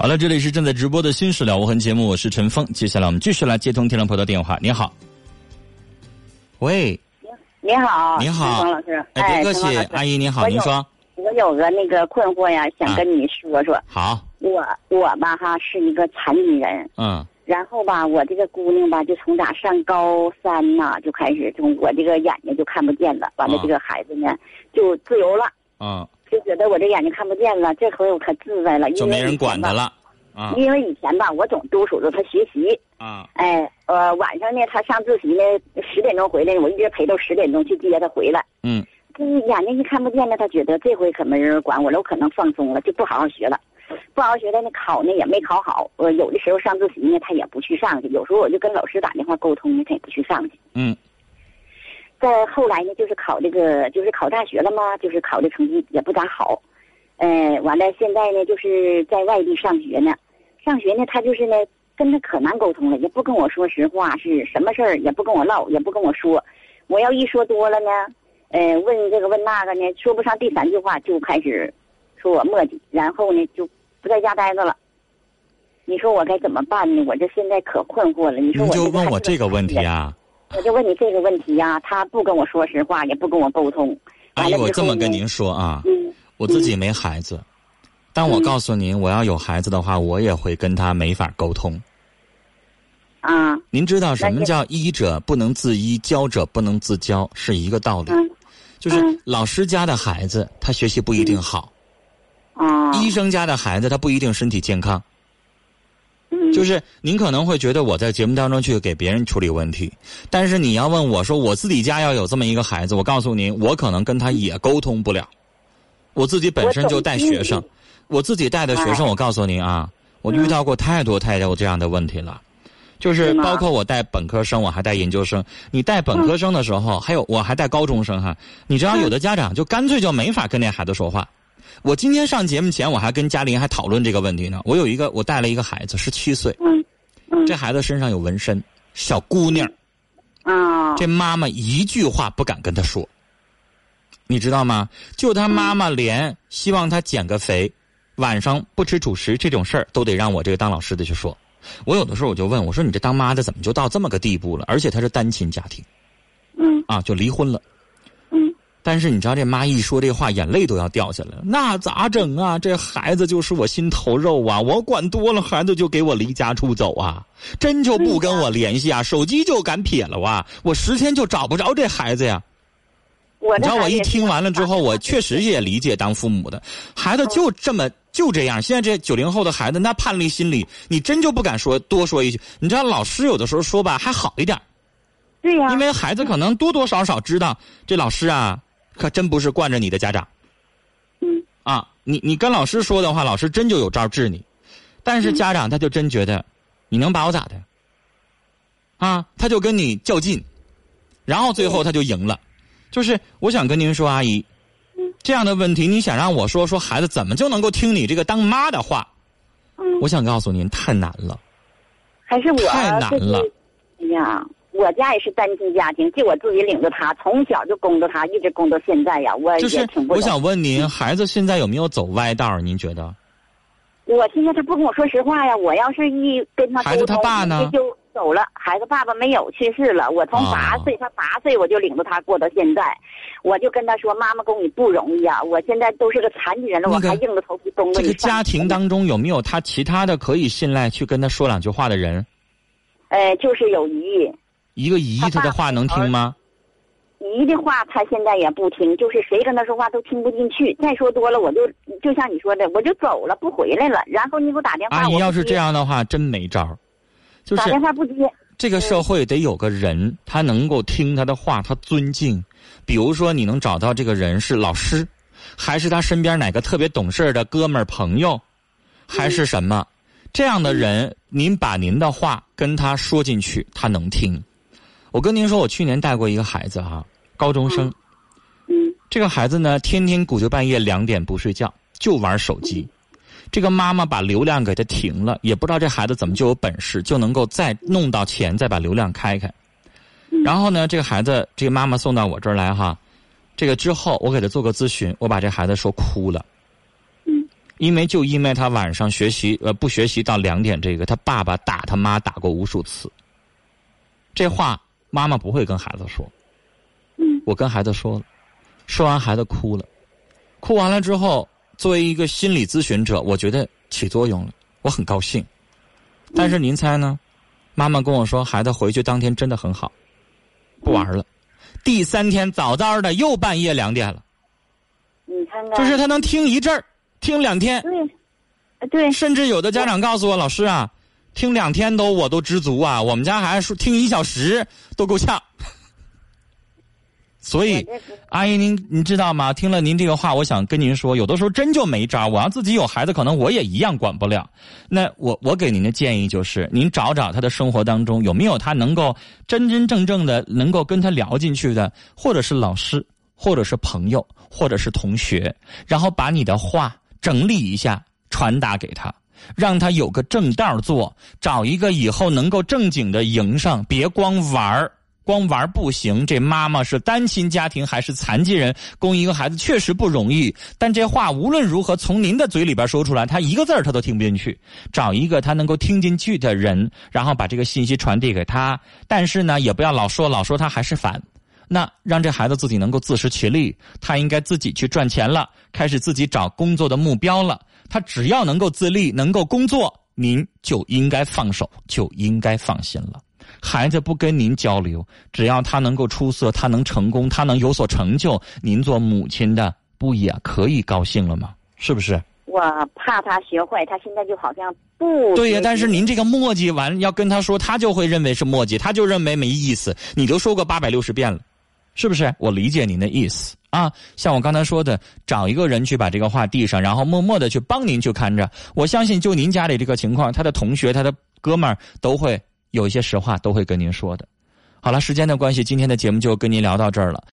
好了，这里是正在直播的《新史了无痕》节目，我是陈峰。接下来我们继续来接通听众朋友的电话。你好，喂，你好，你好，陈老师，哎，别客气，阿姨你好，您说。我有个那个困惑呀，想跟你说说。好。我我吧哈是一个残疾人。嗯。然后吧，我这个姑娘吧，就从咋上高三呐，就开始从我这个眼睛就看不见了。完了，这个孩子呢就自由了。嗯。就觉得我这眼睛看不见了，这回我可自在了，就没人管他了。啊。因为以前吧，我总督促着他学习。啊。哎，呃，晚上呢，他上自习呢，十点钟回来，我一直陪到十点钟去接他回来。嗯。这眼睛一看不见呢，他觉得这回可没人管我了，我可能放松了，就不好好学了。不好好学的那考呢也没考好。呃，有的时候上自习呢，他也不去上去。有时候我就跟老师打电话沟通呢，他也不去上去。嗯。再后来呢，就是考这个，就是考大学了嘛，就是考的成绩也不咋好。呃，完了，现在呢，就是在外地上学呢。上学呢，他就是呢，跟他可难沟通了，也不跟我说实话，是什么事儿也不跟我唠，也不跟我说。我要一说多了呢，呃，问这个问那个呢，说不上第三句话就开始说我磨叽，然后呢就不在家待着了。你说我该怎么办呢？我这现在可困惑了。你说我就问我这个问题啊？我就问你这个问题呀，他不跟我说实话，也不跟我沟通。阿姨，我这么跟您说啊。嗯。我自己没孩子，但我告诉您，我要有孩子的话，我也会跟他没法沟通。啊，您知道什么叫医者不能自医，教者不能自教，是一个道理。就是老师家的孩子，他学习不一定好。啊。医生家的孩子，他不一定身体健康。就是您可能会觉得我在节目当中去给别人处理问题，但是你要问我说我自己家要有这么一个孩子，我告诉您，我可能跟他也沟通不了。我自己本身就带学生，我自己带的学生，我告诉您啊，我遇到过太多太多这样的问题了，就是包括我带本科生，我还带研究生。你带本科生的时候，还有我还带高中生哈。你知道有的家长就干脆就没法跟那孩子说话。我今天上节目前，我还跟嘉玲还讨论这个问题呢。我有一个，我带了一个孩子，十七岁，这孩子身上有纹身，小姑娘，啊，这妈妈一句话不敢跟他说。你知道吗？就他妈妈连希望他减个肥，晚上不吃主食这种事儿，都得让我这个当老师的去说。我有的时候我就问我说：“你这当妈的怎么就到这么个地步了？而且她是单亲家庭，嗯，啊，就离婚了，嗯。但是你知道这妈一说这话，眼泪都要掉下来了。那咋整啊？这孩子就是我心头肉啊！我管多了，孩子就给我离家出走啊！真就不跟我联系啊？手机就敢撇了啊？我十天就找不着这孩子呀！”你知道我一听完了之后，我确实也理解当父母的孩子就这么就这样。现在这九零后的孩子，那叛逆心理，你真就不敢说多说一句。你知道老师有的时候说吧还好一点，对呀，因为孩子可能多多少少知道这老师啊，可真不是惯着你的家长。嗯。啊，你你跟老师说的话，老师真就有招治你，但是家长他就真觉得你能把我咋的？啊，他就跟你较劲，然后最后他就赢了。就是我想跟您说，阿姨，这样的问题，你想让我说说孩子怎么就能够听你这个当妈的话？我想告诉您，太难了。还是我太难了。哎呀，我家也是单亲家庭，就我自己领着他，从小就供着他，一直供到现在呀。我就是我想问您，孩子现在有没有走歪道？您觉得？我现在他不跟我说实话呀。我要是一跟他孩子他爸呢？就。走了，孩子爸爸没有去世了。我从八岁，他八岁我就领着他过到现在，我就跟他说：“妈妈供你不容易啊！我现在都是个残疾人了，我还硬着头皮供着你。”这个家庭当中有没有他其他的可以信赖去跟他说两句话的人？呃，就是有姨。一个姨，他的话能听吗？姨的话他现在也不听，就是谁跟他说话都听不进去。再说多了，我就就像你说的，我就走了，不回来了。然后你给我打电话，阿姨要是这样的话，真没招就是。打电话不接。这个社会得有个人，他能够听他的话，他尊敬。比如说，你能找到这个人是老师，还是他身边哪个特别懂事的哥们儿朋友，还是什么？这样的人，您把您的话跟他说进去，他能听。我跟您说，我去年带过一个孩子哈，高中生。嗯。这个孩子呢，天天鼓捣半夜两点不睡觉，就玩手机。这个妈妈把流量给他停了，也不知道这孩子怎么就有本事，就能够再弄到钱，再把流量开开。然后呢，这个孩子，这个妈妈送到我这儿来哈，这个之后我给他做个咨询，我把这孩子说哭了。嗯因为就因为他晚上学习呃不学习到两点，这个他爸爸打他妈打过无数次。这话妈妈不会跟孩子说，嗯，我跟孩子说了，说完孩子哭了，哭完了之后，作为一个心理咨询者，我觉得起作用了，我很高兴。但是您猜呢？妈妈跟我说，孩子回去当天真的很好，不玩了。第三天早早的又半夜两点了。你看看，就是他能听一阵儿，听两天，对，对，甚至有的家长告诉我，老师啊，听两天都我都知足啊，我们家孩子说听一小时都够呛。所以，阿姨您您知道吗？听了您这个话，我想跟您说，有的时候真就没招。我要自己有孩子，可能我也一样管不了。那我我给您的建议就是，您找找他的生活当中有没有他能够真真正正的能够跟他聊进去的，或者是老师，或者是朋友，或者是同学，然后把你的话整理一下，传达给他，让他有个正道做，找一个以后能够正经的营上，别光玩儿。光玩不行，这妈妈是单亲家庭还是残疾人，供一个孩子确实不容易。但这话无论如何从您的嘴里边说出来，他一个字他都听不进去。找一个他能够听进去的人，然后把这个信息传递给他。但是呢，也不要老说老说他还是烦。那让这孩子自己能够自食其力，他应该自己去赚钱了，开始自己找工作的目标了。他只要能够自立，能够工作，您就应该放手，就应该放心了。孩子不跟您交流，只要他能够出色，他能成功，他能有所成就，您做母亲的不也可以高兴了吗？是不是？我怕他学坏，他现在就好像不对呀。但是您这个墨迹完要跟他说，他就会认为是墨迹，他就认为没意思。你都说过八百六十遍了，是不是？我理解您的意思啊。像我刚才说的，找一个人去把这个话递上，然后默默的去帮您去看着。我相信，就您家里这个情况，他的同学、他的哥们儿都会。有一些实话都会跟您说的。好了，时间的关系，今天的节目就跟您聊到这儿了。